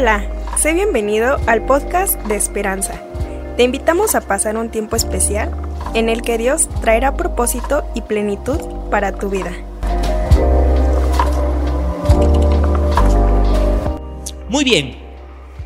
Hola, sé bienvenido al podcast de Esperanza. Te invitamos a pasar un tiempo especial en el que Dios traerá propósito y plenitud para tu vida. Muy bien,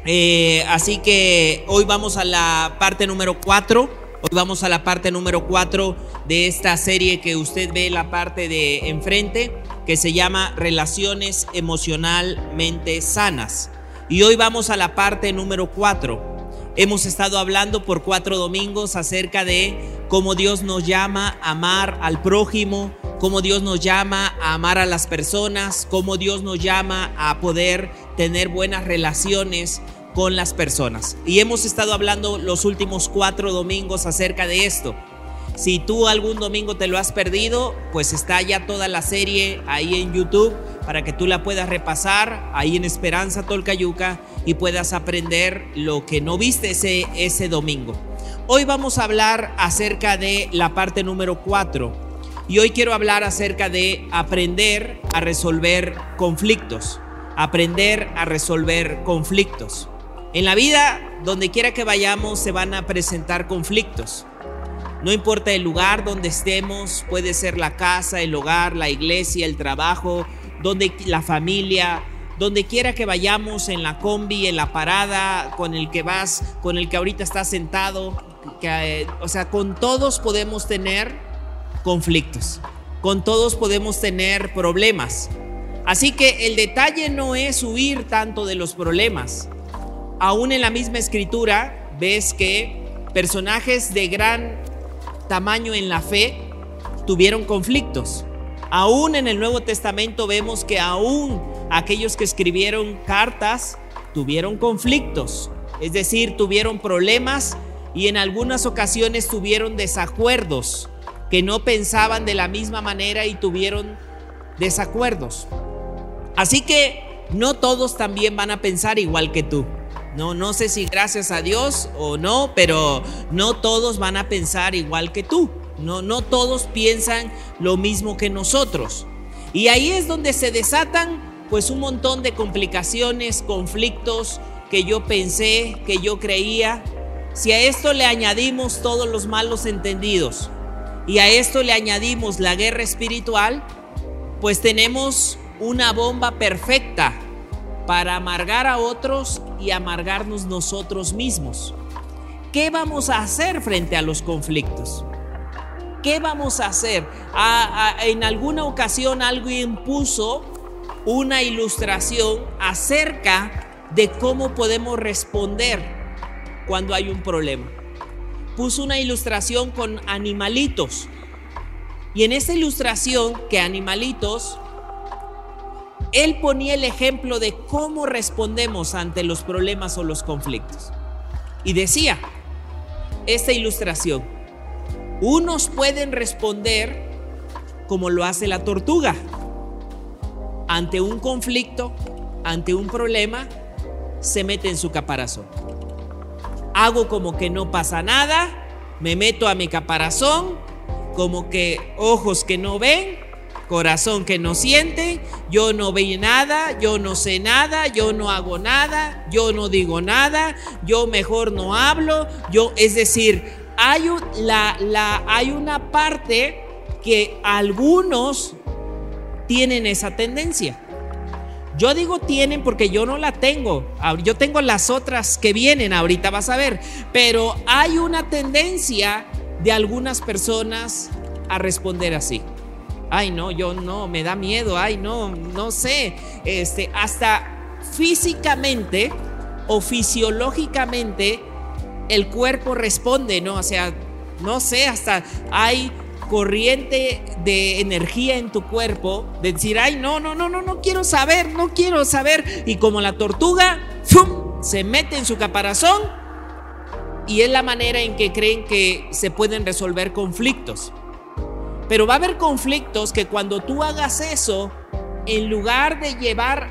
eh, así que hoy vamos a la parte número 4. Hoy vamos a la parte número 4 de esta serie que usted ve la parte de enfrente, que se llama Relaciones emocionalmente sanas. Y hoy vamos a la parte número 4. Hemos estado hablando por cuatro domingos acerca de cómo Dios nos llama a amar al prójimo, cómo Dios nos llama a amar a las personas, cómo Dios nos llama a poder tener buenas relaciones con las personas. Y hemos estado hablando los últimos cuatro domingos acerca de esto. Si tú algún domingo te lo has perdido, pues está ya toda la serie ahí en YouTube para que tú la puedas repasar ahí en Esperanza Tolcayuca y puedas aprender lo que no viste ese, ese domingo. Hoy vamos a hablar acerca de la parte número 4 y hoy quiero hablar acerca de aprender a resolver conflictos. Aprender a resolver conflictos. En la vida, donde quiera que vayamos, se van a presentar conflictos. No importa el lugar donde estemos, puede ser la casa, el hogar, la iglesia, el trabajo, donde la familia, donde quiera que vayamos en la combi, en la parada, con el que vas, con el que ahorita estás sentado, que, o sea, con todos podemos tener conflictos, con todos podemos tener problemas. Así que el detalle no es huir tanto de los problemas. Aún en la misma escritura ves que personajes de gran tamaño en la fe tuvieron conflictos. Aún en el Nuevo Testamento vemos que aún aquellos que escribieron cartas tuvieron conflictos, es decir, tuvieron problemas y en algunas ocasiones tuvieron desacuerdos, que no pensaban de la misma manera y tuvieron desacuerdos. Así que no todos también van a pensar igual que tú. No, no sé si gracias a Dios o no, pero no todos van a pensar igual que tú. No, no todos piensan lo mismo que nosotros. Y ahí es donde se desatan pues un montón de complicaciones, conflictos que yo pensé, que yo creía. Si a esto le añadimos todos los malos entendidos y a esto le añadimos la guerra espiritual, pues tenemos una bomba perfecta para amargar a otros y amargarnos nosotros mismos. ¿Qué vamos a hacer frente a los conflictos? ¿Qué vamos a hacer? en alguna ocasión alguien puso una ilustración acerca de cómo podemos responder cuando hay un problema. Puso una ilustración con animalitos. Y en esta ilustración que animalitos él ponía el ejemplo de cómo respondemos ante los problemas o los conflictos. Y decía, esta ilustración, unos pueden responder como lo hace la tortuga. Ante un conflicto, ante un problema, se mete en su caparazón. Hago como que no pasa nada, me meto a mi caparazón, como que ojos que no ven, corazón que no siente, yo no veo nada, yo no sé nada, yo no hago nada, yo no digo nada, yo mejor no hablo, yo, es decir, hay, la, la, hay una parte que algunos tienen esa tendencia. Yo digo tienen porque yo no la tengo. Yo tengo las otras que vienen, ahorita vas a ver. Pero hay una tendencia de algunas personas a responder así ay no, yo no, me da miedo, ay no, no sé, este, hasta físicamente o fisiológicamente el cuerpo responde, ¿no? O sea, no sé, hasta hay corriente de energía en tu cuerpo de decir, ay, no, no, no, no, no quiero saber, no quiero saber. Y como la tortuga, ¡fum! se mete en su caparazón y es la manera en que creen que se pueden resolver conflictos. Pero va a haber conflictos que cuando tú hagas eso, en lugar de llevar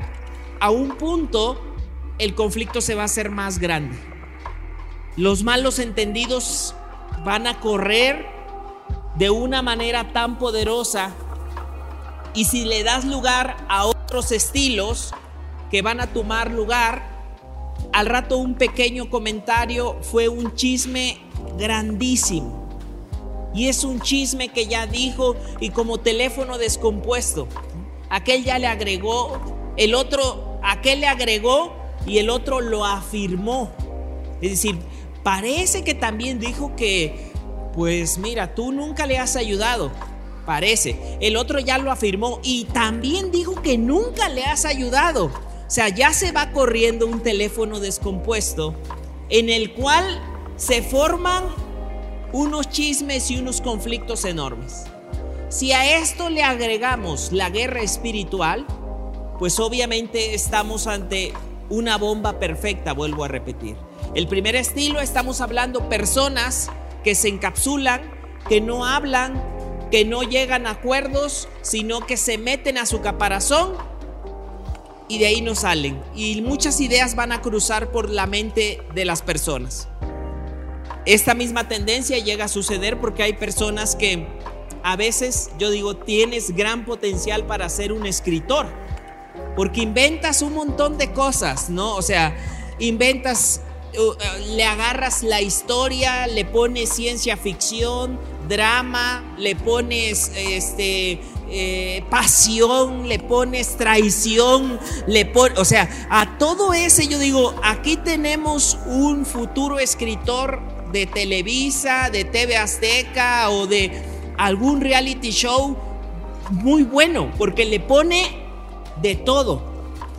a un punto, el conflicto se va a hacer más grande. Los malos entendidos van a correr de una manera tan poderosa y si le das lugar a otros estilos que van a tomar lugar, al rato un pequeño comentario, fue un chisme grandísimo. Y es un chisme que ya dijo y como teléfono descompuesto. Aquel ya le agregó, el otro, aquel le agregó y el otro lo afirmó. Es decir, parece que también dijo que, pues mira, tú nunca le has ayudado. Parece. El otro ya lo afirmó y también dijo que nunca le has ayudado. O sea, ya se va corriendo un teléfono descompuesto en el cual se forman unos chismes y unos conflictos enormes. Si a esto le agregamos la guerra espiritual, pues obviamente estamos ante una bomba perfecta, vuelvo a repetir. El primer estilo, estamos hablando personas que se encapsulan, que no hablan, que no llegan a acuerdos, sino que se meten a su caparazón y de ahí no salen. Y muchas ideas van a cruzar por la mente de las personas. Esta misma tendencia llega a suceder porque hay personas que a veces, yo digo, tienes gran potencial para ser un escritor. Porque inventas un montón de cosas, ¿no? O sea, inventas, uh, uh, le agarras la historia, le pones ciencia ficción, drama, le pones este, eh, pasión, le pones traición, le pones, o sea, a todo ese yo digo, aquí tenemos un futuro escritor de Televisa, de TV Azteca o de algún reality show muy bueno, porque le pone de todo.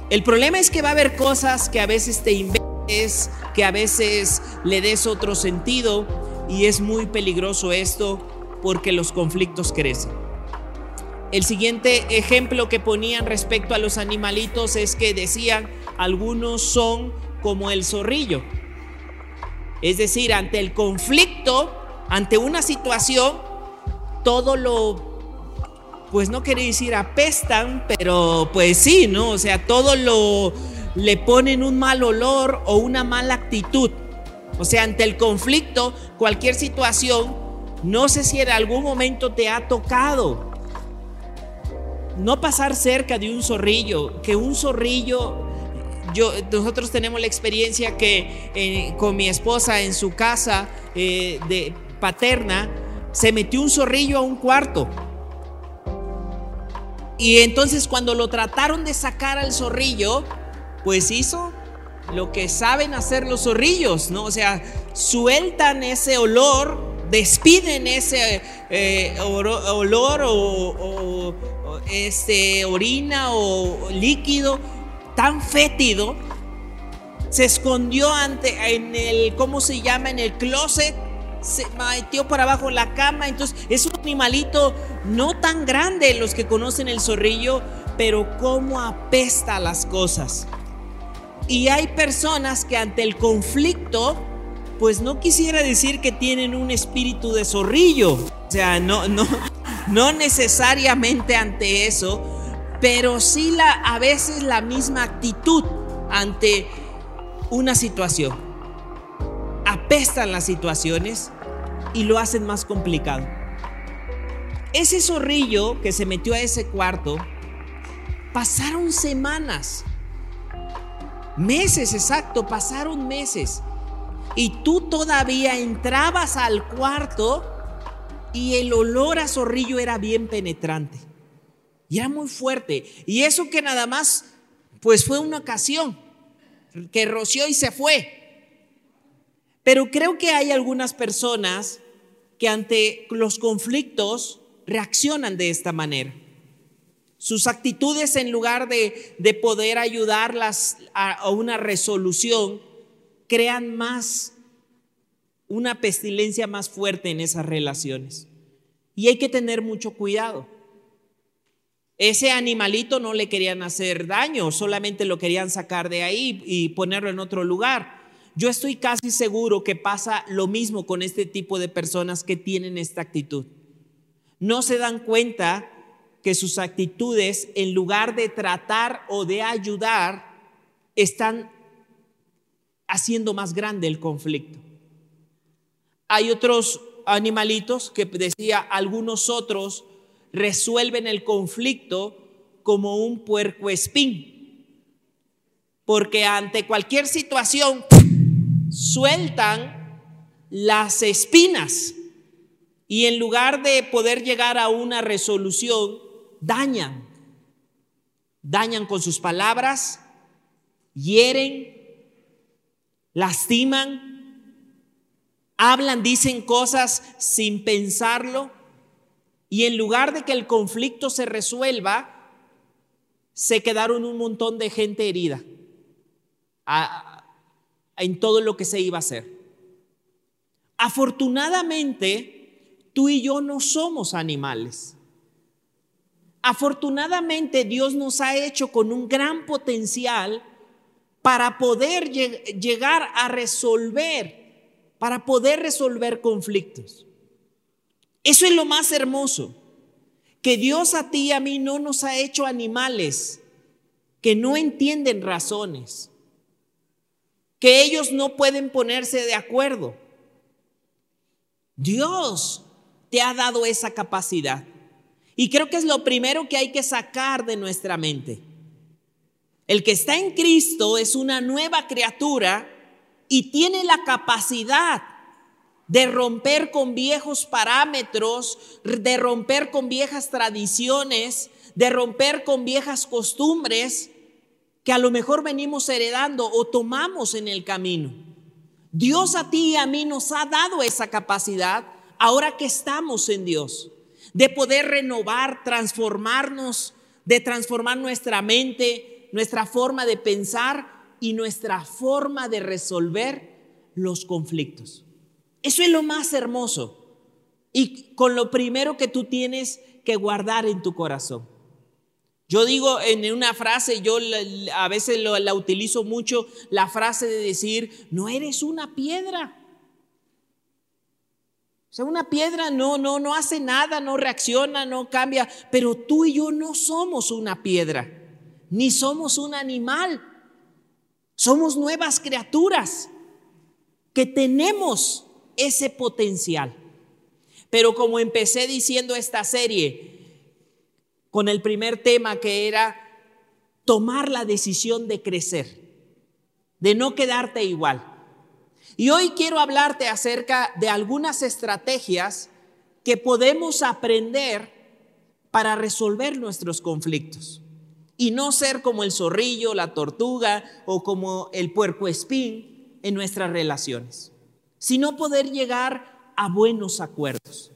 El problema es que va a haber cosas que a veces te inventes, que a veces le des otro sentido y es muy peligroso esto porque los conflictos crecen. El siguiente ejemplo que ponían respecto a los animalitos es que decían, algunos son como el zorrillo. Es decir, ante el conflicto, ante una situación, todo lo, pues no quiere decir apestan, pero pues sí, ¿no? O sea, todo lo le ponen un mal olor o una mala actitud. O sea, ante el conflicto, cualquier situación, no sé si en algún momento te ha tocado no pasar cerca de un zorrillo, que un zorrillo, nosotros tenemos la experiencia que eh, con mi esposa en su casa eh, de paterna, se metió un zorrillo a un cuarto. Y entonces cuando lo trataron de sacar al zorrillo, pues hizo lo que saben hacer los zorrillos, ¿no? O sea, sueltan ese olor, despiden ese eh, olor o, este, orina o líquido tan fétido, se escondió ante, en el, ¿cómo se llama? En el closet, se metió para abajo la cama. Entonces, es un animalito no tan grande, los que conocen el zorrillo, pero cómo apesta las cosas. Y hay personas que ante el conflicto, pues no quisiera decir que tienen un espíritu de zorrillo. O sea, no, no, no necesariamente ante eso, pero sí la, a veces la misma actitud ante una situación. Apestan las situaciones y lo hacen más complicado. Ese zorrillo que se metió a ese cuarto, pasaron semanas, meses exacto, pasaron meses. Y tú todavía entrabas al cuarto y el olor a zorrillo era bien penetrante. Era muy fuerte. Y eso que nada más, pues fue una ocasión, que roció y se fue. Pero creo que hay algunas personas que ante los conflictos reaccionan de esta manera. Sus actitudes en lugar de, de poder ayudarlas a una resolución, crean más una pestilencia más fuerte en esas relaciones. Y hay que tener mucho cuidado. Ese animalito no le querían hacer daño, solamente lo querían sacar de ahí y ponerlo en otro lugar. Yo estoy casi seguro que pasa lo mismo con este tipo de personas que tienen esta actitud. No se dan cuenta que sus actitudes, en lugar de tratar o de ayudar, están haciendo más grande el conflicto. Hay otros animalitos que decía, algunos otros resuelven el conflicto como un puerco espín. porque ante cualquier situación sueltan las espinas y en lugar de poder llegar a una resolución, dañan. Dañan con sus palabras, hieren, lastiman, hablan, dicen cosas sin pensarlo y en lugar de que el conflicto se resuelva, se quedaron un montón de gente herida en todo lo que se iba a hacer. Afortunadamente, tú y yo no somos animales. Afortunadamente, Dios nos ha hecho con un gran potencial para poder llegar a resolver, para poder resolver conflictos. Eso es lo más hermoso, que Dios a ti y a mí no nos ha hecho animales que no entienden razones, que ellos no pueden ponerse de acuerdo. Dios te ha dado esa capacidad. Y creo que es lo primero que hay que sacar de nuestra mente. El que está en Cristo es una nueva criatura y tiene la capacidad de romper con viejos parámetros, de romper con viejas tradiciones, de romper con viejas costumbres que a lo mejor venimos heredando o tomamos en el camino. Dios a ti y a mí nos ha dado esa capacidad ahora que estamos en Dios, de poder renovar, transformarnos, de transformar nuestra mente, nuestra forma de pensar y nuestra forma de resolver los conflictos. Eso es lo más hermoso y con lo primero que tú tienes que guardar en tu corazón. Yo digo en una frase, yo a veces la utilizo mucho, la frase de decir, no eres una piedra. O sea, una piedra no, no, no hace nada, no reacciona, no cambia, pero tú y yo no somos una piedra, ni somos un animal. Somos nuevas criaturas que tenemos ese potencial. Pero como empecé diciendo esta serie, con el primer tema que era tomar la decisión de crecer, de no quedarte igual. Y hoy quiero hablarte acerca de algunas estrategias que podemos aprender para resolver nuestros conflictos y no ser como el zorrillo, la tortuga o como el puerco espín en nuestras relaciones, sino poder llegar a buenos acuerdos.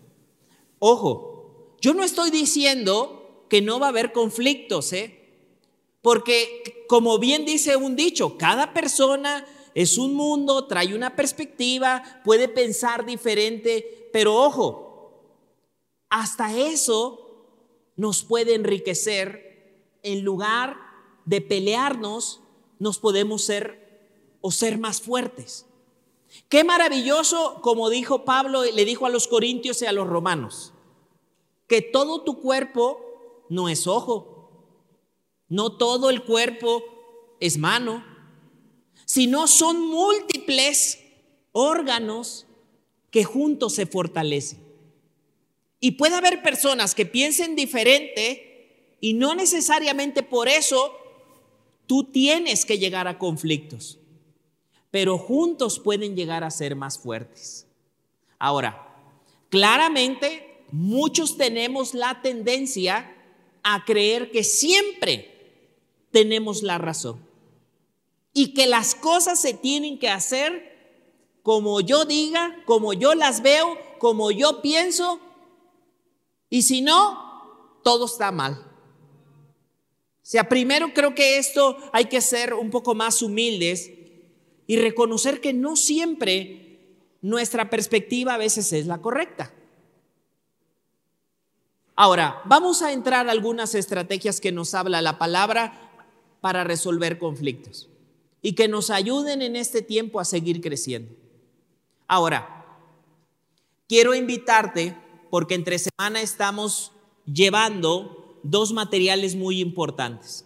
Ojo, yo no estoy diciendo que no va a haber conflictos, ¿eh? Porque como bien dice un dicho, cada persona es un mundo, trae una perspectiva, puede pensar diferente, pero ojo, hasta eso nos puede enriquecer en lugar de pelearnos, nos podemos ser o ser más fuertes. Qué maravilloso, como dijo Pablo, le dijo a los corintios y a los romanos, que todo tu cuerpo no es ojo, no todo el cuerpo es mano, sino son múltiples órganos que juntos se fortalecen. Y puede haber personas que piensen diferente y no necesariamente por eso tú tienes que llegar a conflictos, pero juntos pueden llegar a ser más fuertes. Ahora, claramente muchos tenemos la tendencia a creer que siempre tenemos la razón y que las cosas se tienen que hacer como yo diga, como yo las veo, como yo pienso, y si no, todo está mal. O sea, primero creo que esto hay que ser un poco más humildes y reconocer que no siempre nuestra perspectiva a veces es la correcta. Ahora, vamos a entrar a algunas estrategias que nos habla la palabra para resolver conflictos y que nos ayuden en este tiempo a seguir creciendo. Ahora, quiero invitarte, porque entre semana estamos llevando dos materiales muy importantes.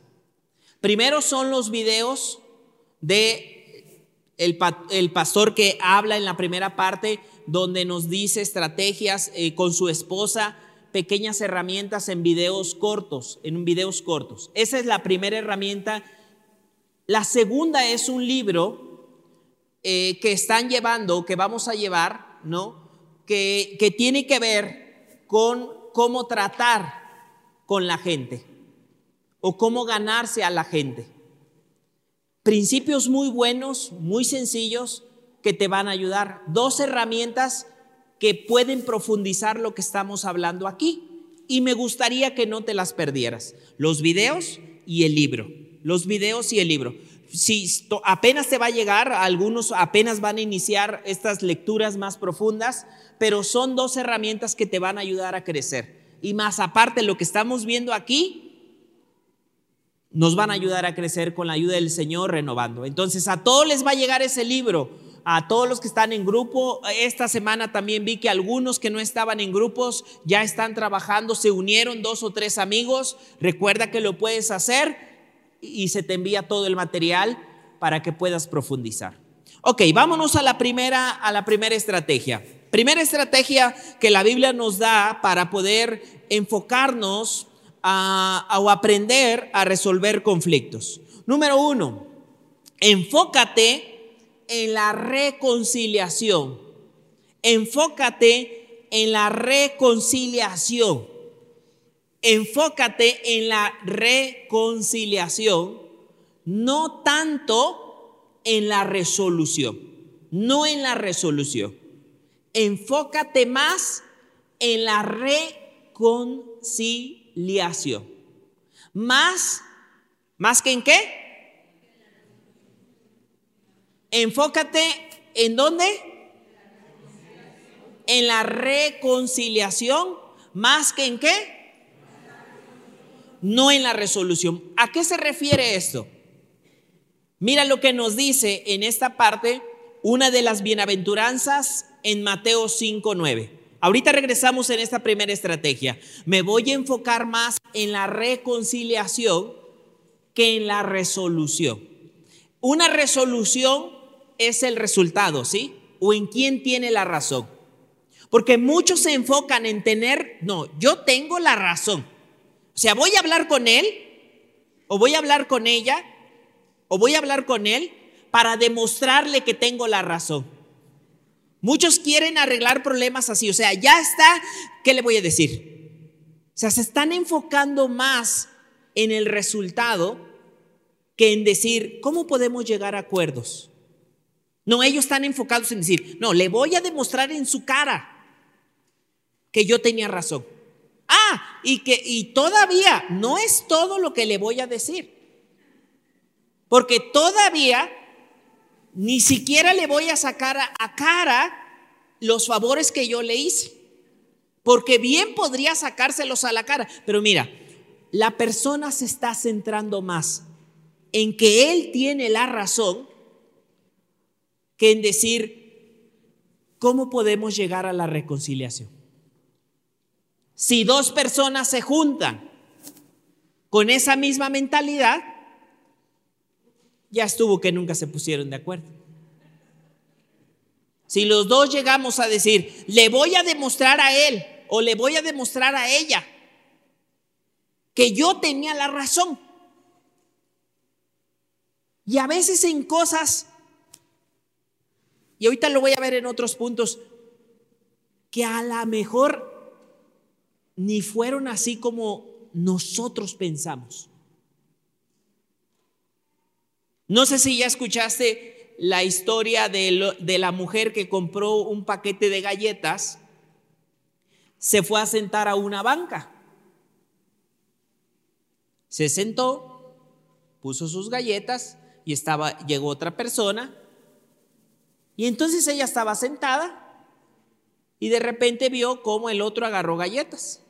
Primero son los videos de el, pastor que habla en la primera parte, donde nos dice estrategias eh, con su esposa pequeñas herramientas en videos cortos, en videos cortos. Esa es la primera herramienta La segunda es un libro eh, que están llevando, que vamos a llevar, ¿no? Que, que tiene que ver con cómo tratar con la gente o cómo ganarse a la gente. Principios muy buenos, muy sencillos, que te van a ayudar. Dos herramientas que pueden profundizar lo que estamos hablando aquí. Y me gustaría que no te las perdieras. Los videos y el libro. Los videos y el libro. Si apenas te va a llegar, algunos apenas van a iniciar estas lecturas más profundas, pero son dos herramientas que te van a ayudar a crecer. Y más aparte, lo que estamos viendo aquí, nos van a ayudar a crecer con la ayuda del Señor renovando. Entonces, a todos les va a llegar ese libro a todos los que están en grupo. Esta semana también vi que algunos que no estaban en grupos ya están trabajando, se unieron dos o tres amigos. Recuerda que lo puedes hacer y se te envía todo el material para que puedas profundizar. Ok, vámonos a la primera, a la primera estrategia. Primera estrategia que la Biblia nos da para poder enfocarnos a, o aprender a resolver conflictos. Número uno, enfócate en la reconciliación. Enfócate en la reconciliación. Enfócate en la reconciliación, no tanto en la resolución, no en la resolución. Enfócate más en la reconciliación. Más, más que en qué? Enfócate en dónde? En la reconciliación, más que en qué? No en la resolución. ¿A qué se refiere esto? Mira lo que nos dice en esta parte una de las bienaventuranzas en Mateo 5:9. Ahorita regresamos en esta primera estrategia. Me voy a enfocar más en la reconciliación que en la resolución. Una resolución es el resultado, ¿sí? O en quién tiene la razón. Porque muchos se enfocan en tener, no, yo tengo la razón. O sea, voy a hablar con él, o voy a hablar con ella, o voy a hablar con él para demostrarle que tengo la razón. Muchos quieren arreglar problemas así, o sea, ya está, ¿qué le voy a decir? O sea, se están enfocando más en el resultado que en decir, ¿cómo podemos llegar a acuerdos? No, ellos están enfocados en decir, no, le voy a demostrar en su cara que yo tenía razón. Ah, y que y todavía no es todo lo que le voy a decir. Porque todavía ni siquiera le voy a sacar a, cara los favores que yo le hice. Porque bien podría sacárselos a la cara. Pero mira, la persona se está centrando más en que él tiene la razón que en decir, ¿cómo podemos llegar a la reconciliación? Si dos personas se juntan con esa misma mentalidad, ya estuvo que nunca se pusieron de acuerdo. Si los dos llegamos a decir, le voy a demostrar a él o le voy a demostrar a ella que yo tenía la razón. Y a veces en cosas y ahorita lo voy a ver en otros puntos, que a lo mejor ni fueron así como nosotros pensamos. No sé si ya escuchaste la historia de, la mujer que compró un paquete de galletas, se fue a sentar a una banca. Se sentó, puso sus galletas y estaba, llegó otra persona y entonces ella estaba sentada y de repente vio cómo el otro agarró galletas.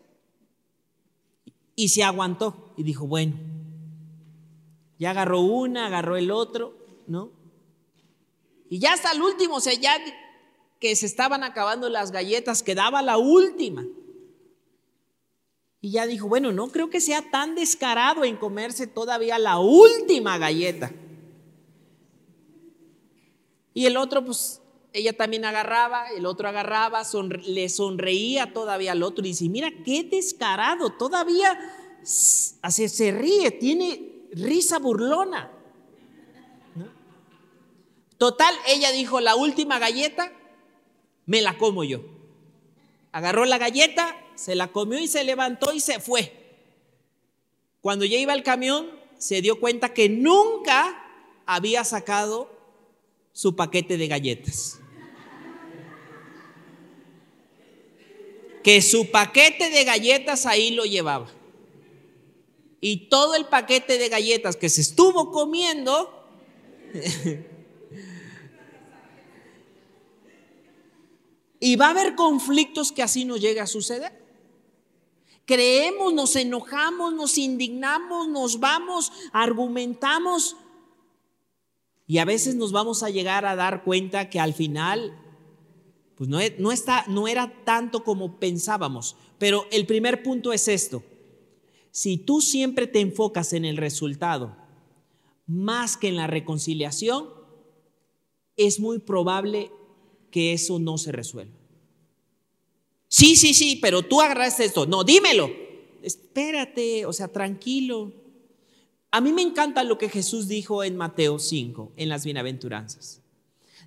Y se aguantó y dijo, bueno, ya agarró una, agarró el otro, ¿no? Y ya hasta el último, o sea, ya que se estaban acabando las galletas, quedaba la última. Y ya dijo, bueno, no creo que sea tan descarado en comerse todavía la última galleta. Y el otro, pues, ella también agarraba, el otro agarraba, le sonreía todavía al otro y dice, mira, qué descarado, todavía se ríe, tiene risa burlona. Total, ella dijo, la última galleta me la como yo. Agarró la galleta, se la comió y se levantó y se fue. Cuando ya iba al camión, se dio cuenta que nunca había sacado su paquete de galletas. Que su paquete de galletas ahí lo llevaba. Y todo el paquete de galletas que se estuvo comiendo Y va a haber conflictos que así nos llegue a suceder. Creemos, nos enojamos, nos indignamos, nos vamos, argumentamos. Y a veces nos vamos a llegar a dar cuenta que al final, pues no, no, está, no era tanto como pensábamos. Pero el primer punto es esto. Si tú siempre te enfocas en el resultado más que en la reconciliación, es muy probable que eso no se resuelva. Sí, sí, sí, pero tú agarraste esto. No, dímelo. Espérate, o sea, tranquilo. A mí me encanta lo que Jesús dijo en Mateo 5, en las bienaventuranzas.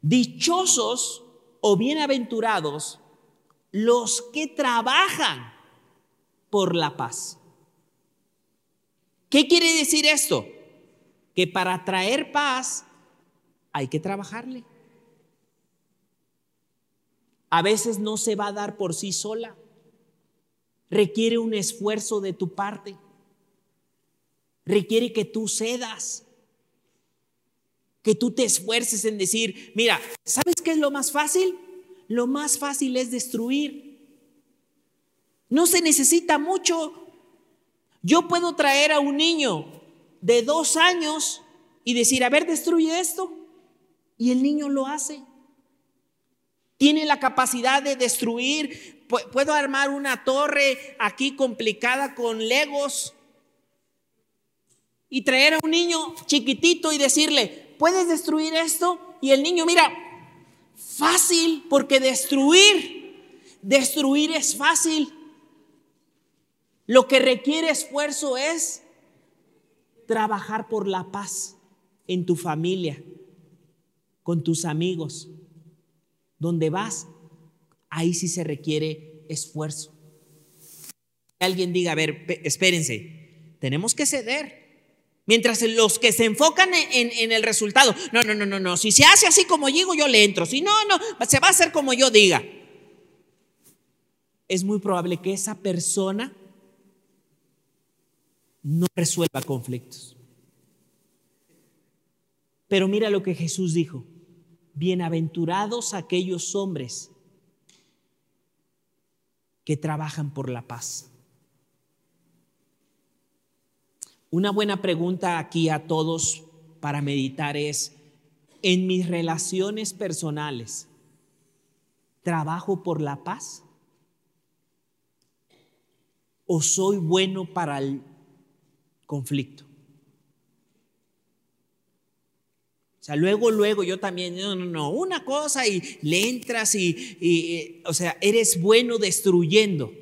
Dichosos o bienaventurados los que trabajan por la paz. ¿Qué quiere decir esto? Que para traer paz hay que trabajarle a veces no se va a dar por sí sola. Requiere un esfuerzo de tu parte. Requiere que tú cedas. Que tú te esfuerces en decir, mira, ¿sabes qué es lo más fácil? Lo más fácil es destruir. No se necesita mucho. Yo puedo traer a un niño de dos años y decir, a ver, destruye esto. Y el niño lo hace. Tiene la capacidad de destruir. Puedo armar una torre aquí complicada con legos y traer a un niño chiquitito y decirle, ¿puedes destruir esto? Y el niño, mira, fácil, porque destruir, destruir es fácil. Lo que requiere esfuerzo es trabajar por la paz en tu familia, con tus amigos. Donde vas, ahí sí se requiere esfuerzo. Alguien diga, a ver, espérense, tenemos que ceder. Mientras los que se enfocan en, el resultado, no, no, no, no, no, si se hace así como digo, yo le entro, si no, no, se va a hacer como yo diga. Es muy probable que esa persona no resuelva conflictos. Pero mira lo que Jesús dijo bienaventurados aquellos hombres que trabajan por la paz. Una buena pregunta aquí a todos para meditar es, en mis relaciones personales, ¿trabajo por la paz? ¿O soy bueno para el conflicto? O sea, luego, luego yo también, no, no, no, una cosa y le entras y, o sea, eres bueno destruyendo.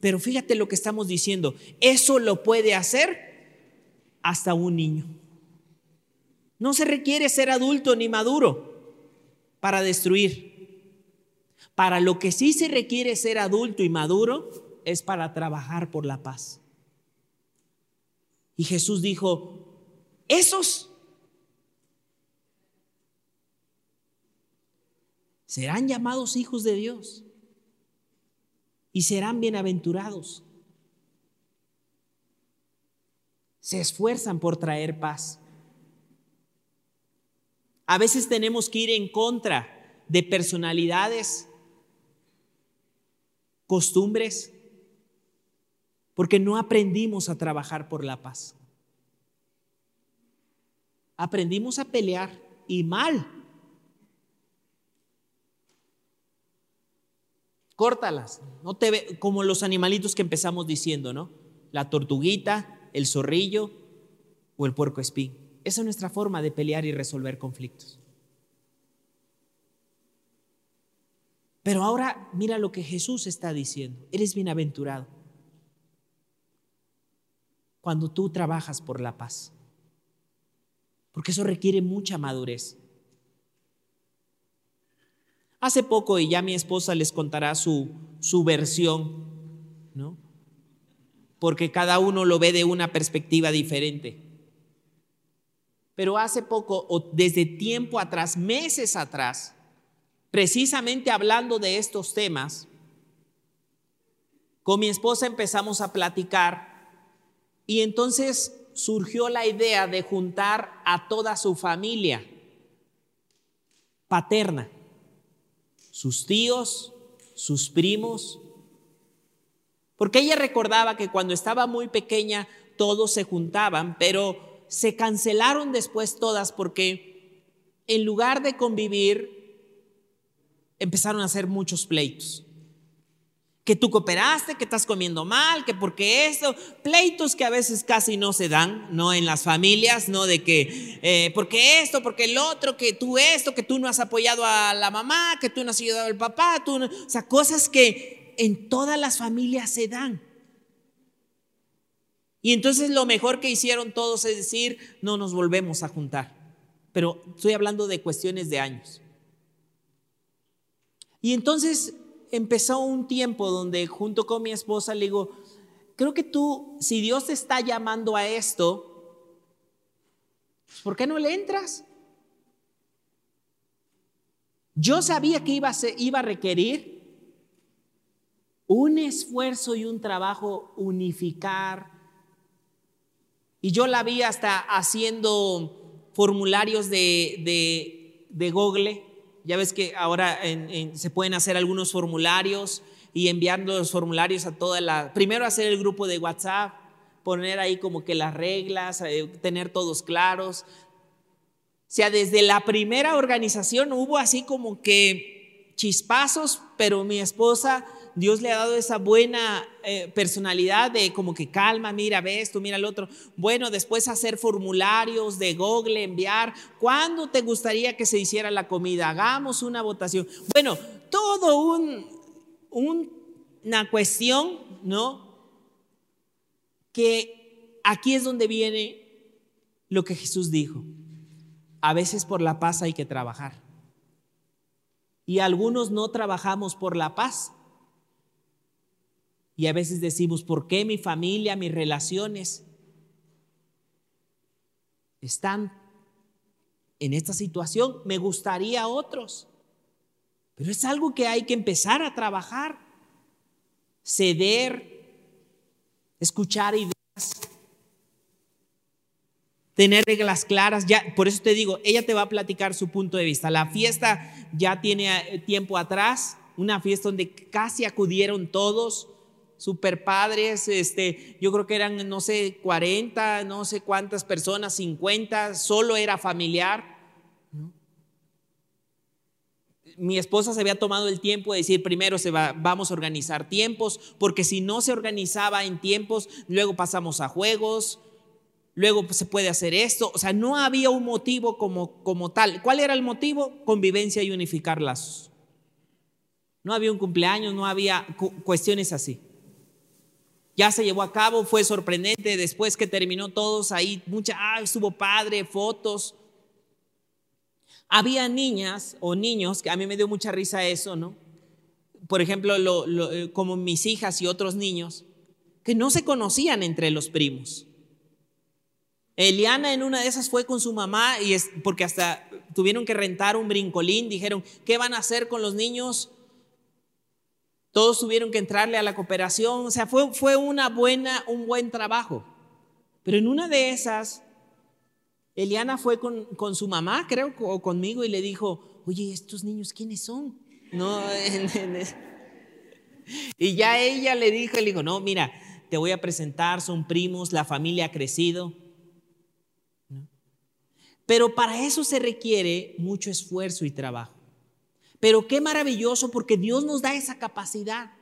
Pero fíjate lo que estamos diciendo, eso lo puede hacer hasta un niño. No se requiere ser adulto ni maduro para destruir. Para lo que sí se requiere ser adulto y maduro es para trabajar por la paz. Y Jesús dijo, esos serán llamados hijos de Dios y serán bienaventurados. Se esfuerzan por traer paz. A veces tenemos que ir en contra de personalidades, costumbres, porque no aprendimos a trabajar por la paz. Aprendimos a pelear y mal. córtalas. No te ve, como los animalitos que empezamos diciendo, ¿no? La tortuguita, el zorrillo o el puerco espín. Esa es nuestra forma de pelear y resolver conflictos. Pero ahora mira lo que Jesús está diciendo. Eres bienaventurado cuando tú trabajas por la paz. Porque eso requiere mucha madurez. Hace poco, y ya mi esposa les contará su, su versión, ¿no? Porque cada uno lo ve de una perspectiva diferente. Pero hace poco, o desde tiempo atrás, meses atrás, precisamente hablando de estos temas, con mi esposa empezamos a platicar y entonces surgió la idea de juntar a toda su familia paterna, sus tíos, sus primos, porque ella recordaba que cuando estaba muy pequeña todos se juntaban, pero se cancelaron después todas porque en lugar de convivir, empezaron a hacer muchos pleitos. Que tú cooperaste, que estás comiendo mal, que porque esto, pleitos que a veces casi no se dan, ¿no? En las familias, ¿no? De que, eh, porque esto, porque el otro, que tú esto, que tú no has apoyado a la mamá, que tú no has ayudado al papá, tú o sea, cosas que en todas las familias se dan. Y entonces lo mejor que hicieron todos es decir, no nos volvemos a juntar. Pero estoy hablando de cuestiones de años. Y entonces empezó un tiempo donde junto con mi esposa le digo, creo que tú, si Dios te está llamando a esto, pues, ¿por qué no le entras? Yo sabía que iba a, iba a requerir un esfuerzo y un trabajo unificar y yo la vi hasta haciendo formularios de, de, Google. Ya ves que ahora se pueden hacer algunos formularios y enviando los formularios a toda la... Primero hacer el grupo de WhatsApp, poner ahí como que las reglas, eh, tener todos claros. O sea, desde la primera organización hubo así como que chispazos, pero mi esposa Dios le ha dado esa buena eh, personalidad de como que calma, mira, ve esto, mira el otro. Bueno, después hacer formularios de Google, enviar. ¿Cuándo te gustaría que se hiciera la comida? Hagamos una votación. Bueno, todo un, una cuestión, ¿no? Que aquí es donde viene lo que Jesús dijo. A veces por la paz hay que trabajar. Y algunos no trabajamos por la paz y a veces decimos, ¿por qué mi familia, mis relaciones están en esta situación? Me gustaría otros. Pero es algo que hay que empezar a trabajar. Ceder, escuchar ideas, tener reglas claras. Ya, por eso te digo, ella te va a platicar su punto de vista. La fiesta ya tiene eh, tiempo atrás, una fiesta donde casi acudieron todos super padres, este, yo creo que eran, no sé, 40, no sé cuántas personas, 50, solo era familiar. Mi esposa se había tomado el tiempo de decir, primero se va, vamos a organizar tiempos, porque si no se organizaba en tiempos, luego pasamos a juegos, luego se puede hacer esto. O sea, no había un motivo como, como tal. ¿Cuál era el motivo? Convivencia y unificar lazos. No había un cumpleaños, no había cuestiones así ya se llevó a cabo, fue sorprendente, después que terminó todos ahí, mucha, ah, estuvo padre, fotos. Había niñas o niños, que a mí me dio mucha risa eso, ¿no? Por ejemplo, eh, como mis hijas y otros niños, que no se conocían entre los primos. Eliana en una de esas fue con su mamá y es porque hasta tuvieron que rentar un brincolín, dijeron, ¿qué van a hacer con los niños? Todos tuvieron que entrarle a la cooperación, o sea, fue, fue una buena, un buen trabajo. Pero en una de esas, Eliana fue con, con su mamá, creo, o conmigo, y le dijo, oye, ¿estos niños quiénes son? No, y ya ella le dijo, le dijo, no, mira, te voy a presentar, son primos, la familia ha crecido. Pero para eso se requiere mucho esfuerzo y trabajo. Pero qué maravilloso porque Dios nos da esa capacidad.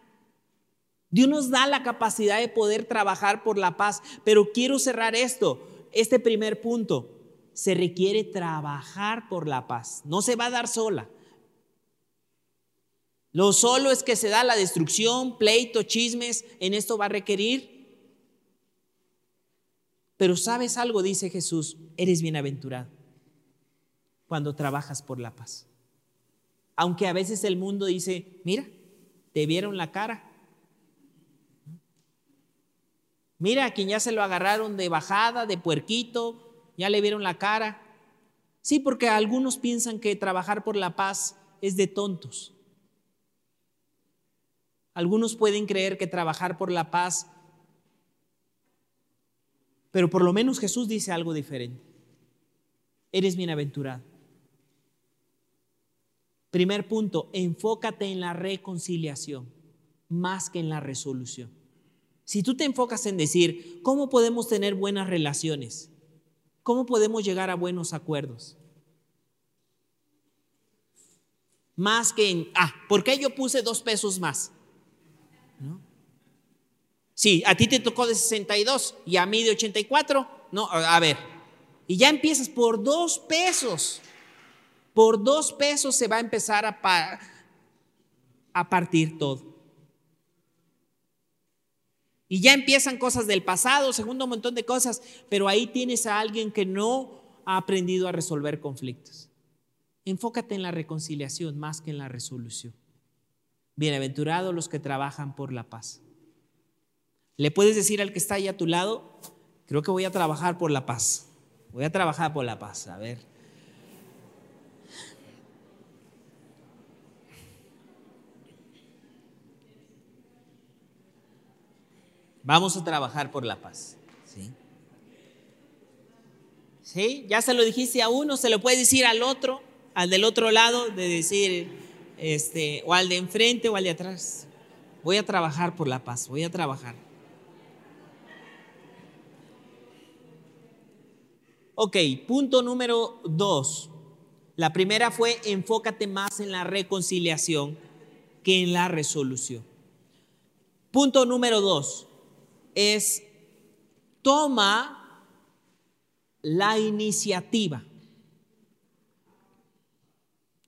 Dios nos da la capacidad de poder trabajar por la paz. Pero quiero cerrar esto, este primer punto. Se requiere trabajar por la paz. No se va a dar sola. Lo solo es que se da la destrucción, pleito, chismes. En esto va a requerir. Pero sabes algo, dice Jesús, eres bienaventurado cuando trabajas por la paz. Aunque a veces el mundo dice, mira, te vieron la cara. Mira a quien ya se lo agarraron de bajada, de puerquito, ya le vieron la cara. Sí, porque algunos piensan que trabajar por la paz es de tontos. Algunos pueden creer que trabajar por la paz, pero por lo menos Jesús dice algo diferente. Eres bienaventurado. Primer punto, enfócate en la reconciliación más que en la resolución. Si tú te enfocas en decir, ¿cómo podemos tener buenas relaciones? ¿Cómo podemos llegar a buenos acuerdos? Más que en, ah, ¿por qué yo puse dos pesos más? Sí, a ti te tocó de 62 y a mí de 84. No, a ver. Y ya empiezas por dos pesos. Por dos pesos se va a empezar a, a partir todo. Y ya empiezan cosas del pasado, segundo un montón de cosas, pero ahí tienes a alguien que no ha aprendido a resolver conflictos. Enfócate en la reconciliación más que en la resolución. Bienaventurados los que trabajan por la paz. Le puedes decir al que está ahí a tu lado, creo que voy a trabajar por la paz. Voy a trabajar por la paz. A ver. Vamos a trabajar por la paz. ¿Sí? ¿Sí? Ya se lo dijiste a uno, se lo puede decir al otro, al del otro lado, de decir, este, o al de enfrente o al de atrás. Voy a trabajar por la paz, voy a trabajar. Ok, punto número dos. La primera fue enfócate más en la reconciliación que en la resolución. Punto número dos es toma la iniciativa.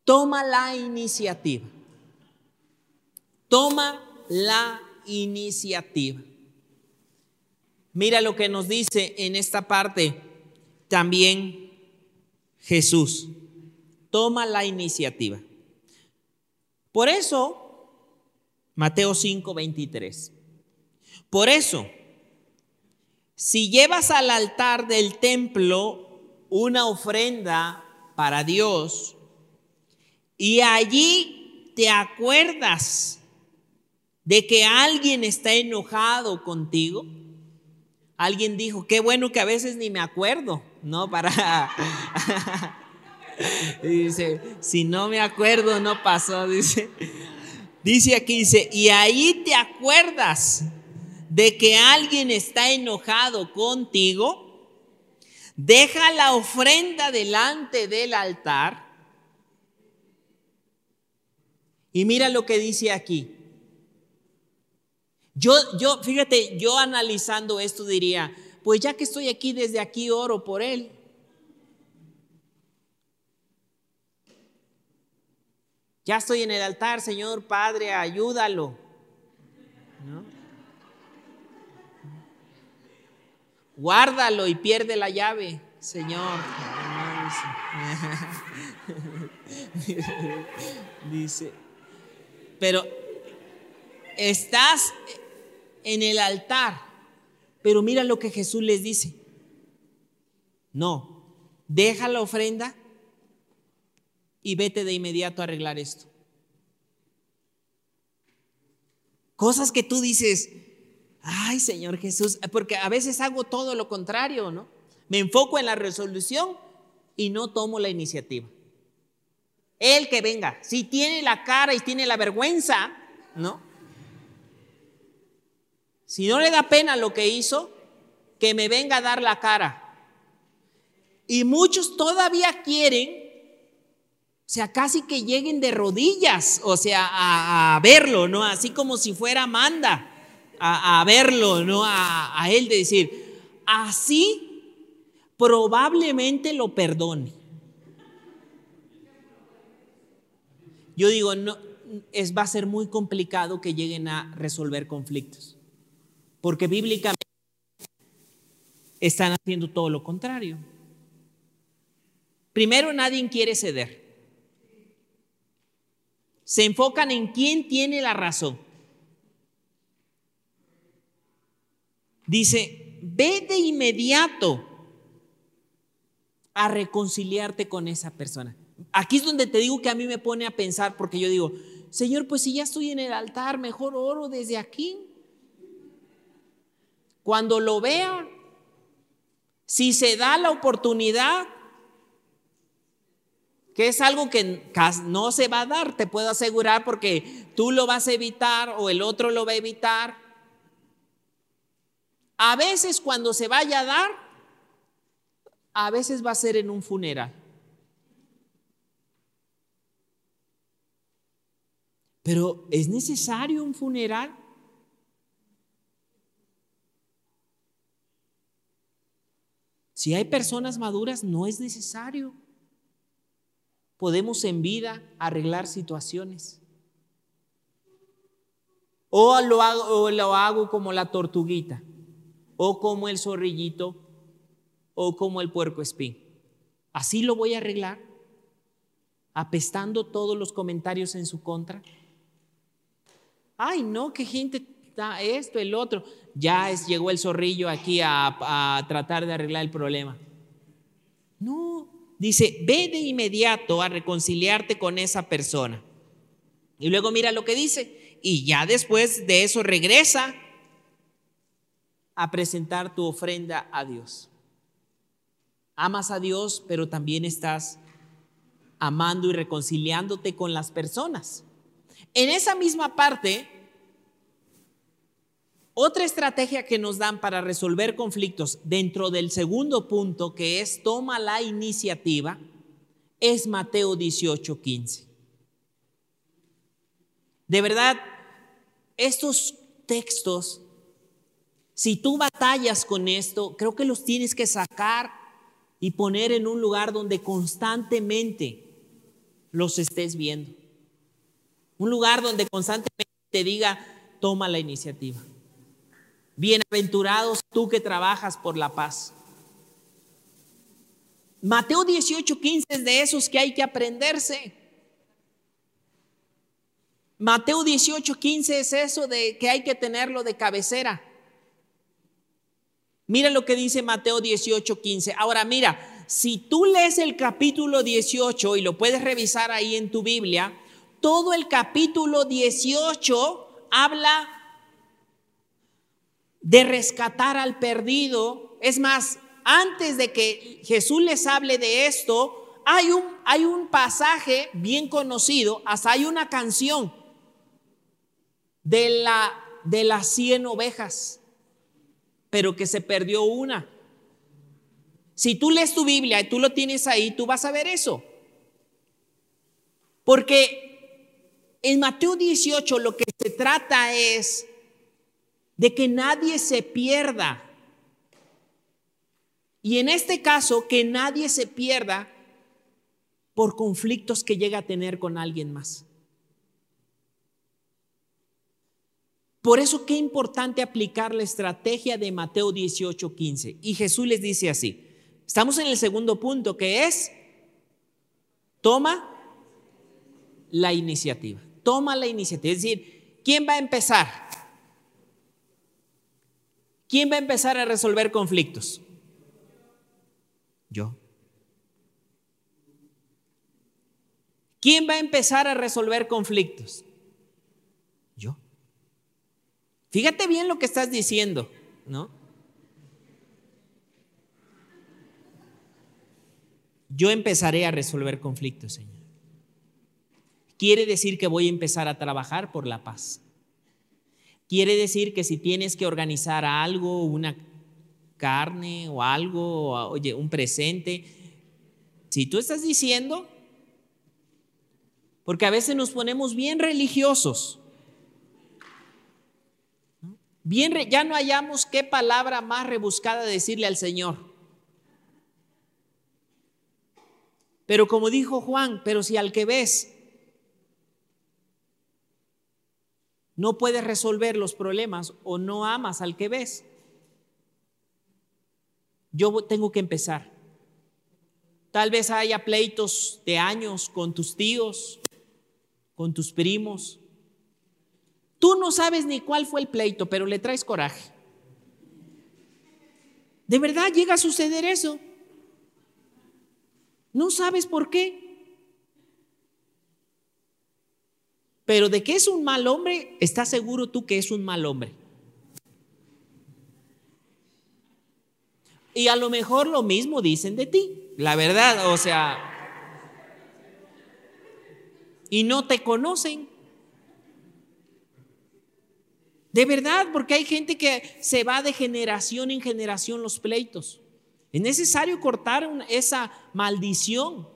Toma la iniciativa. Toma la iniciativa. Mira lo que nos dice en esta parte también Jesús. Toma la iniciativa. Por eso, Mateo 5, 23. Por eso, si llevas al altar del templo una ofrenda para Dios y allí te acuerdas de que alguien está enojado contigo, alguien dijo, qué bueno que a veces ni me acuerdo. ¿no? Para... dice, si no me acuerdo, no pasó, dice. Dice aquí, dice, y ahí te acuerdas de que alguien está enojado contigo, deja la ofrenda delante del altar. Y mira lo que dice aquí. Yo, yo, fíjate, yo analizando esto diría, pues ya que estoy aquí, desde aquí oro por él. Ya estoy en el altar, Señor Padre, ayúdalo. Guárdalo y pierde la llave, Señor. Dice, pero estás en el altar pero mira lo que Jesús les dice. No, deja la ofrenda y vete de inmediato a arreglar esto. Cosas que tú dices, ay Señor Jesús, porque a veces hago todo lo contrario, ¿no? Me enfoco en la resolución y no tomo la iniciativa. El que venga, si tiene la cara y tiene la vergüenza, ¿no? Si no le da pena lo que hizo, que me venga a dar la cara. Y muchos todavía quieren, o sea, casi que lleguen de rodillas, o sea, a, verlo, ¿no? Así como si fuera Amanda, a, verlo, ¿no? A, a él de decir, así probablemente lo perdone. Yo digo, no, es, va a ser muy complicado que lleguen a resolver conflictos. Porque bíblicamente están haciendo todo lo contrario. Primero, nadie quiere ceder. se enfocan en quién tiene la razón. Dice, ve de inmediato a reconciliarte con esa persona. Aquí es donde te digo que a mí me pone a pensar, porque yo digo, Señor, pues si ya estoy en el altar, mejor oro desde aquí. Cuando lo vea, si se da la oportunidad, que es algo que no se va a dar, te puedo asegurar, porque tú lo vas a evitar o el otro lo va a evitar. A veces cuando se vaya a dar, a veces va a ser en un funeral. Pero ¿es necesario un funeral? Si hay personas maduras, no es necesario podemos en vida arreglar situaciones. O lo hago, lo hago como la tortuguita, o como el zorrillito, o como el puerco espín. Así lo voy a arreglar, apestando todos los comentarios en su contra. Ay, no, qué gente está esto, el otro. Ya es, llegó el zorrillo aquí a, a tratar de arreglar el problema. No, dice, ve de inmediato a reconciliarte con esa persona. Y luego mira lo que dice, y ya después de eso regresa a presentar tu ofrenda a Dios. Amas a Dios, pero también estás amando y reconciliándote con las personas. En esa misma parte, otra estrategia que nos dan para resolver conflictos dentro del segundo punto, que es toma la iniciativa, es Mateo 18, 15. De verdad, estos textos, si tú batallas con esto, creo que los tienes que sacar y poner en un lugar donde constantemente los estés viendo. Un lugar donde constantemente te diga, toma la iniciativa. Bienaventurados tú que trabajas por la paz. Mateo 18, 15 es de esos que hay que aprenderse. Mateo 18, 15 es eso de que hay que tenerlo de cabecera. Mira lo que dice Mateo 18, 15. Ahora mira, si tú lees el capítulo 18 y lo puedes revisar ahí en tu Biblia, todo el capítulo 18 habla de rescatar al perdido. Es más, antes de que Jesús les hable de esto, hay un, hay un pasaje bien conocido, hasta hay una canción de, la, de las 100 ovejas, pero que se perdió una. Si tú lees tu Biblia y tú lo tienes ahí, tú vas a ver eso. Porque en Mateo 18 lo que se trata es de que nadie se pierda. Y en este caso, que nadie se pierda por conflictos que llega a tener con alguien más. Por eso qué importante aplicar la estrategia de Mateo 18:15. Y Jesús les dice así. Estamos en el segundo punto, que es, toma la iniciativa. Toma la iniciativa. Es decir, ¿quién va a empezar? ¿Quién va a empezar a resolver conflictos? Yo. ¿Quién va a empezar a resolver conflictos? Yo. Fíjate bien lo que estás diciendo, ¿no? Yo empezaré a resolver conflictos, Señor. Quiere decir que voy a empezar a trabajar por la paz. Quiere decir que si tienes que organizar algo, una carne o algo, oye, un presente, si tú estás diciendo, porque a veces nos ponemos bien religiosos, bien, ya no hallamos qué palabra más rebuscada decirle al Señor. Pero como dijo Juan, pero si al que ves no puedes resolver los problemas o no amas al que ves, yo tengo que empezar. Tal vez haya pleitos de años con tus tíos, con tus primos. Tú no sabes ni cuál fue el pleito, pero le traes coraje. ¿De verdad llega a suceder eso? No sabes por qué. Pero de que es un mal hombre, ¿estás seguro tú que es un mal hombre? Y a lo mejor lo mismo dicen de ti, la verdad, o sea, y no te conocen. De verdad, porque hay gente que se va de generación en generación los pleitos. Es necesario cortar esa maldición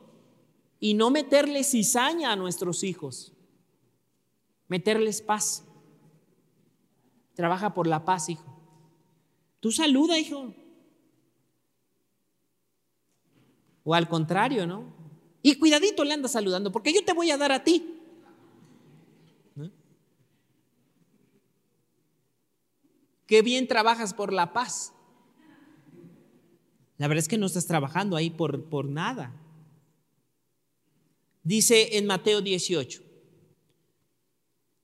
y no meterle cizaña a nuestros hijos. Meterles paz. Trabaja por la paz, hijo. Tú saluda, hijo. O al contrario, ¿no? Y cuidadito le andas saludando, porque yo te voy a dar a ti. Qué bien trabajas por la paz. La verdad es que no estás trabajando ahí por, por nada. Dice en Mateo 18,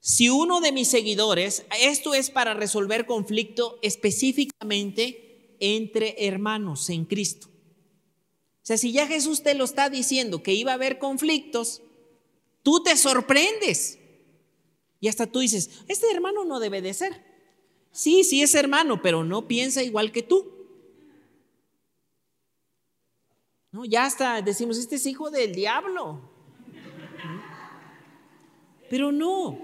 si uno de mis seguidores, esto es para resolver conflicto específicamente entre hermanos en Cristo. O sea, si ya Jesús te lo está diciendo que iba a haber conflictos, tú te sorprendes. Y hasta tú dices, este hermano no debe de ser. Sí, sí es hermano, pero no piensa igual que tú. No, ya hasta decimos, este es hijo del diablo. Pero no,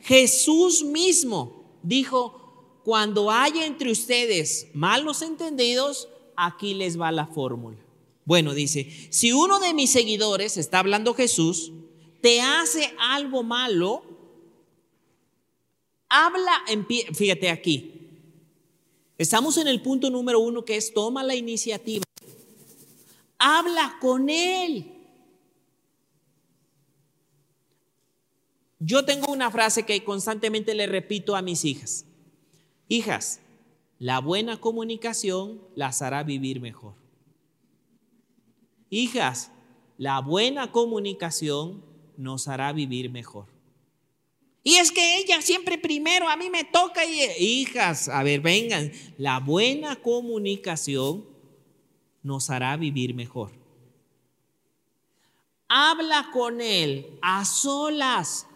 Jesús mismo dijo, cuando haya entre ustedes malos entendidos, aquí les va la fórmula. Bueno, dice, si uno de mis seguidores, está hablando Jesús, te hace algo malo, habla, en pie, fíjate aquí, estamos en el punto número uno que es toma la iniciativa, habla con él. Yo tengo una frase que constantemente le repito a mis hijas. Hijas, la buena comunicación las hará vivir mejor. Hijas, la buena comunicación nos hará vivir mejor. Y es que ella siempre primero, a mí me toca y hijas, a ver, vengan, la buena comunicación nos hará vivir mejor. Habla con él a solas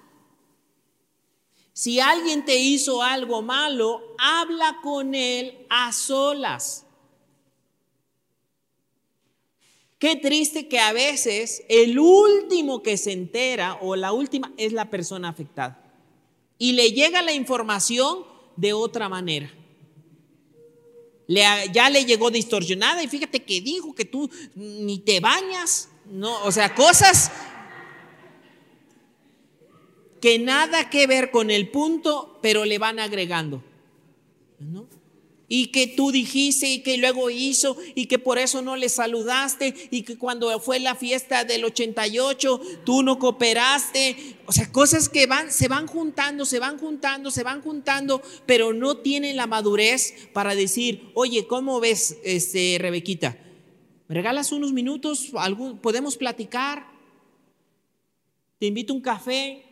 si alguien te hizo algo malo, habla con él a solas. Qué triste que a veces el último que se entera o la última es la persona afectada. Y le llega la información de otra manera. ya le llegó distorsionada y fíjate que dijo que tú ni te bañas, no, o sea, cosas que nada que ver con el punto, pero le van agregando. Y que tú dijiste y que luego hizo y que por eso no le saludaste y que cuando fue la fiesta del 88 tú no cooperaste. O sea, cosas que van, se van juntando, se van juntando, se van juntando, pero no tienen la madurez para decir, oye, ¿cómo ves, este, Rebequita? ¿Me regalas unos minutos? ¿Podemos platicar? Te invito a un café.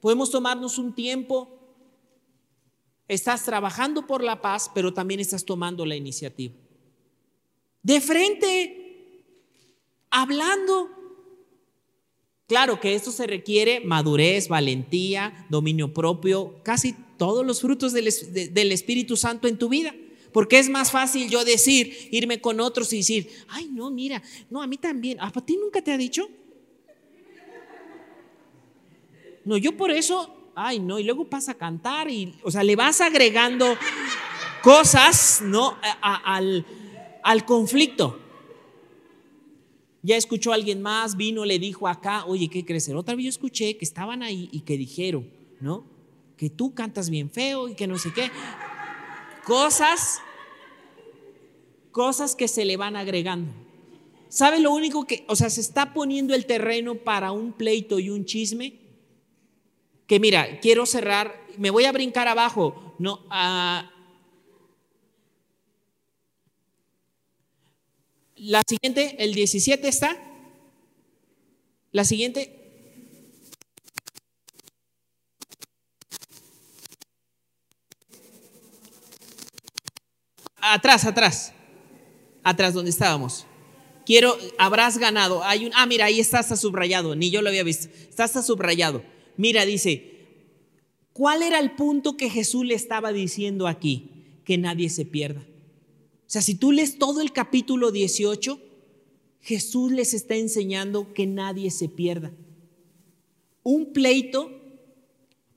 Podemos tomarnos un tiempo. Estás trabajando por la paz, pero también estás tomando la iniciativa. De frente, hablando. Claro que esto se requiere madurez, valentía, dominio propio, casi todos los frutos del, Espíritu Santo en tu vida. Porque es más fácil yo decir, irme con otros y decir, ay, no, mira, no, a mí también. ¿A ti nunca te ha dicho? No, yo por eso, ay, no, y luego pasa a cantar y, o sea, le vas agregando cosas, ¿no? al, al conflicto. Ya escuchó alguien más, vino, le dijo acá, oye, ¿qué crees? Otra vez yo escuché que estaban ahí y que dijeron, ¿no? Que tú cantas bien feo y que no sé qué. Cosas, cosas que se le van agregando. ¿Sabe lo único que, o sea, se está poniendo el terreno para un pleito y un chisme? que mira, quiero cerrar, me voy a brincar abajo. No, uh, la siguiente, el 17 está. La siguiente. Atrás, atrás. Atrás donde estábamos. Quiero, habrás ganado. Hay un, ah, mira, ahí está, está subrayado. Ni yo lo había visto. Está, está subrayado Mira, dice, ¿cuál era el punto que Jesús le estaba diciendo aquí? Que nadie se pierda. O sea, si tú lees todo el capítulo 18, Jesús les está enseñando que nadie se pierda. Un pleito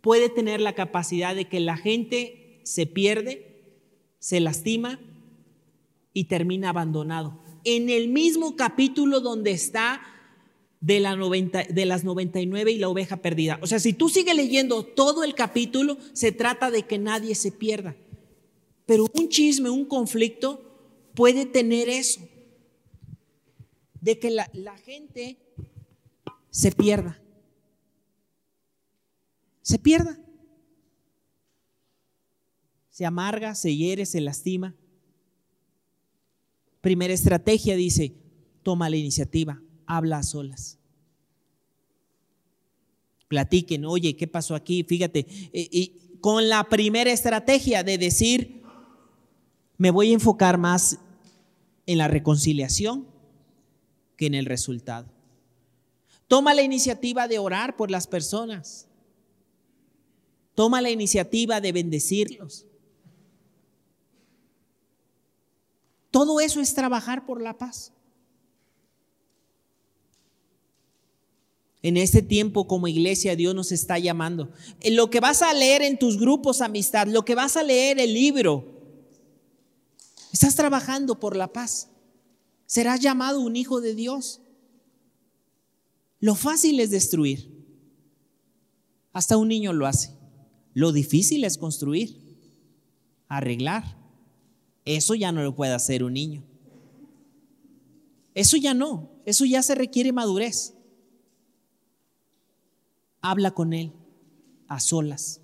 puede tener la capacidad de que la gente se pierde, se lastima y termina abandonado. En el mismo capítulo donde está de, la de las 99 y la oveja perdida. O sea, si tú sigues leyendo todo el capítulo, se trata de que nadie se pierda. Pero un chisme, un conflicto puede tener eso, de que la, la gente se pierda. Se pierda. Se amarga, se hiere, se lastima. Primera estrategia dice, toma la iniciativa, habla a solas. Platiquen, oye, ¿qué pasó aquí? Fíjate, y con la primera estrategia de decir, me voy a enfocar más en la reconciliación que en el resultado. Toma la iniciativa de orar por las personas. Toma la iniciativa de bendecirlos. Todo eso es trabajar por la paz. En este tiempo como iglesia Dios nos está llamando. Lo que vas a leer en tus grupos amistad, lo que vas a leer el libro, estás trabajando por la paz. Serás llamado un hijo de Dios. Lo fácil es destruir. Hasta un niño lo hace. Lo difícil es construir, arreglar. Eso ya no lo puede hacer un niño. Eso ya no, eso ya se requiere madurez. Habla con él a solas.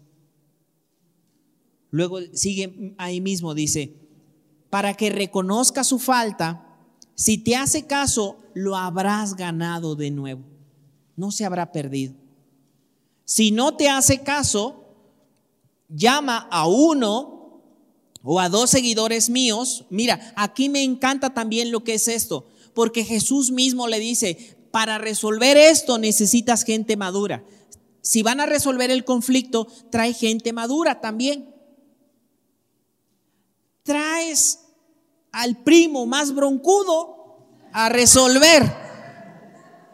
Luego sigue ahí mismo, dice, para que reconozca su falta, si te hace caso, lo habrás ganado de nuevo. No se habrá perdido. Si no te hace caso, llama a uno o a dos seguidores míos, mira, aquí me encanta también lo que es esto, porque Jesús mismo le dice, para resolver esto necesitas gente madura. Si van a resolver el conflicto, trae gente madura también. Traes al primo más broncudo a resolver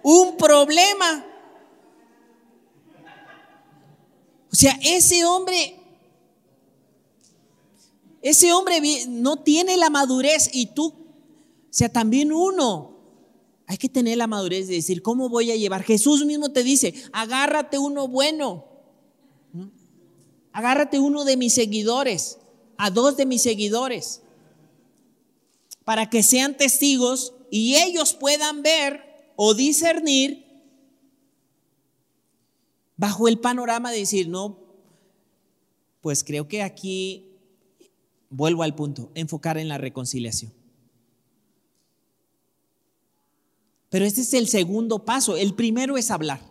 un problema. O sea, ese hombre ese hombre no tiene la madurez y tú, o sea, también uno, hay que tener la madurez de decir, ¿cómo voy a llevar? Jesús mismo te dice, agárrate uno bueno, agárrate uno de mis seguidores, a dos de mis seguidores, para que sean testigos y ellos puedan ver o discernir bajo el panorama de decir, no, pues creo que aquí vuelvo al punto, enfocar en la reconciliación. Pero este es el segundo paso. El primero es hablar.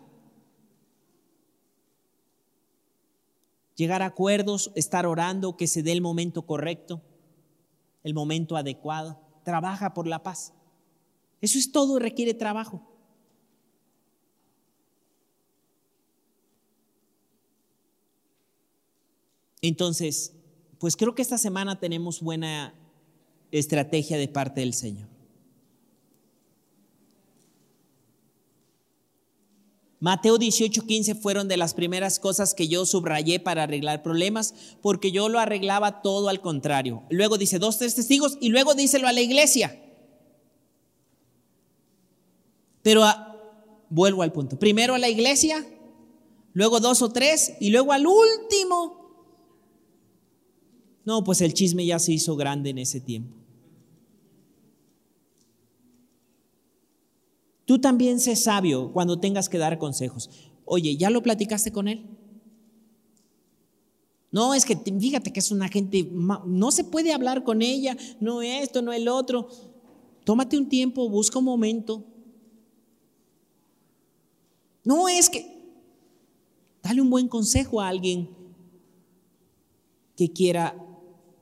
Llegar a acuerdos, estar orando, que se dé el momento correcto, el momento adecuado. Trabaja por la paz. Eso es todo, requiere trabajo. Entonces, pues creo que esta semana tenemos buena estrategia de parte del Señor. Mateo 18, 15 fueron de las primeras cosas que yo subrayé para arreglar problemas, porque yo lo arreglaba todo al contrario. Luego dice dos, tres testigos y luego díselo a la iglesia. Pero vuelvo al punto. Primero a la iglesia, luego dos o tres y luego al último no, pues el chisme ya se hizo grande en ese tiempo. Tú también sé sabio cuando tengas que dar consejos. Oye, ¿ya lo platicaste con él? No, es que fíjate que es una gente, no se puede hablar con ella, no esto, no el otro. Tómate un tiempo, busca un momento. No es que, dale un buen consejo a alguien que quiera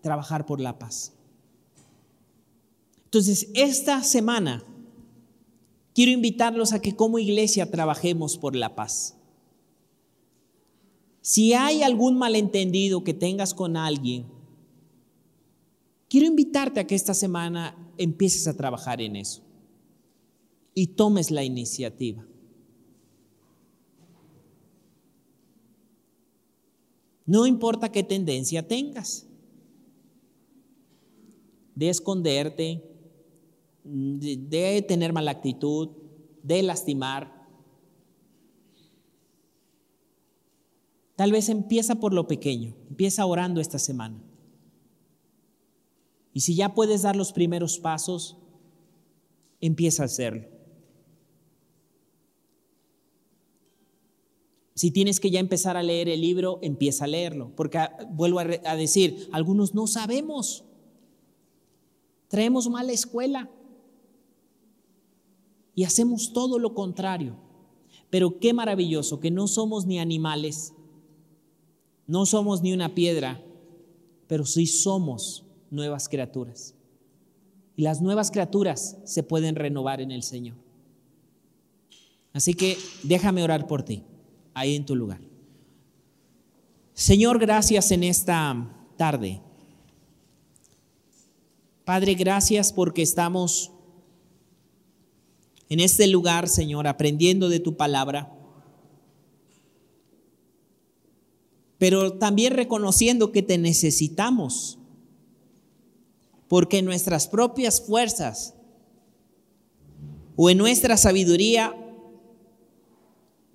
trabajar por la paz. Entonces, esta semana quiero invitarlos a que como iglesia trabajemos por la paz. Si hay algún malentendido que tengas con alguien, quiero invitarte a que esta semana empieces a trabajar en eso y tomes la iniciativa. No importa qué tendencia tengas, de esconderte, de, tener mala actitud, de lastimar. Tal vez empieza por lo pequeño, empieza orando esta semana. Y si ya puedes dar los primeros pasos, empieza a hacerlo. Si tienes que ya empezar a leer el libro, empieza a leerlo, porque ah, vuelvo a, a decir, algunos no sabemos. Traemos mala escuela y hacemos todo lo contrario. Pero qué maravilloso que no somos ni animales, no somos ni una piedra, pero sí somos nuevas criaturas. Y las nuevas criaturas se pueden renovar en el Señor. Así que déjame orar por ti ahí en tu lugar. Señor, gracias en esta tarde. Padre, gracias porque estamos en este lugar, Señor, aprendiendo de tu palabra, pero también reconociendo que te necesitamos, porque en nuestras propias fuerzas o en nuestra sabiduría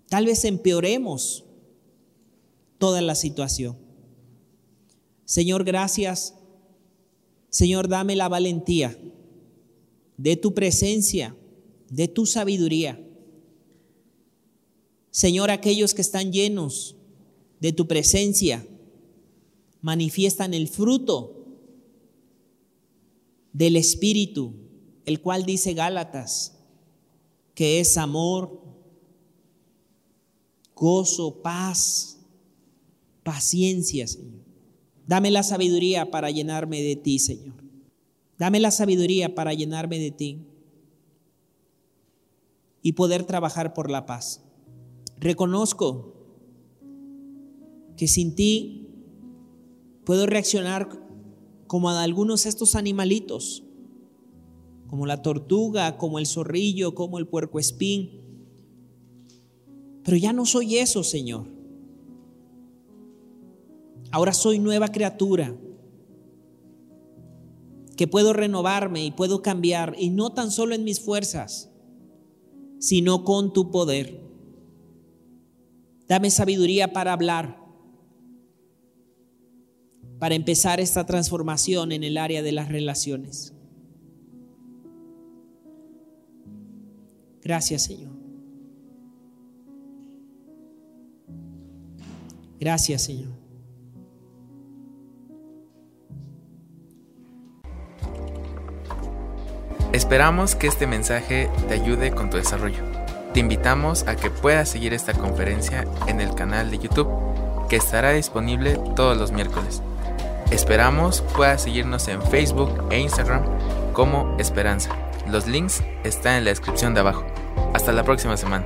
tal vez empeoremos toda la situación. Señor, gracias. Señor, dame la valentía de tu presencia, de tu sabiduría. Señor, aquellos que están llenos de tu presencia manifiestan el fruto del Espíritu, el cual dice Gálatas, que es amor, gozo, paz, paciencia, Señor. Dame la sabiduría para llenarme de ti, Señor. Dame la sabiduría para llenarme de ti y poder trabajar por la paz. Reconozco que sin ti puedo reaccionar como a algunos de estos animalitos, como la tortuga, como el zorrillo, como el puerco espín pero ya no soy eso, Señor. Ahora soy nueva criatura, que puedo renovarme y puedo cambiar, y no tan solo en mis fuerzas, sino con tu poder. Dame sabiduría para hablar, para empezar esta transformación en el área de las relaciones. Gracias, Señor. Gracias, Señor. Esperamos que este mensaje te ayude con tu desarrollo. Te invitamos a que puedas seguir esta conferencia en el canal de YouTube que estará disponible todos los miércoles. Esperamos puedas seguirnos en Facebook e Instagram como Esperanza. Los links están en la descripción de abajo. Hasta la próxima semana.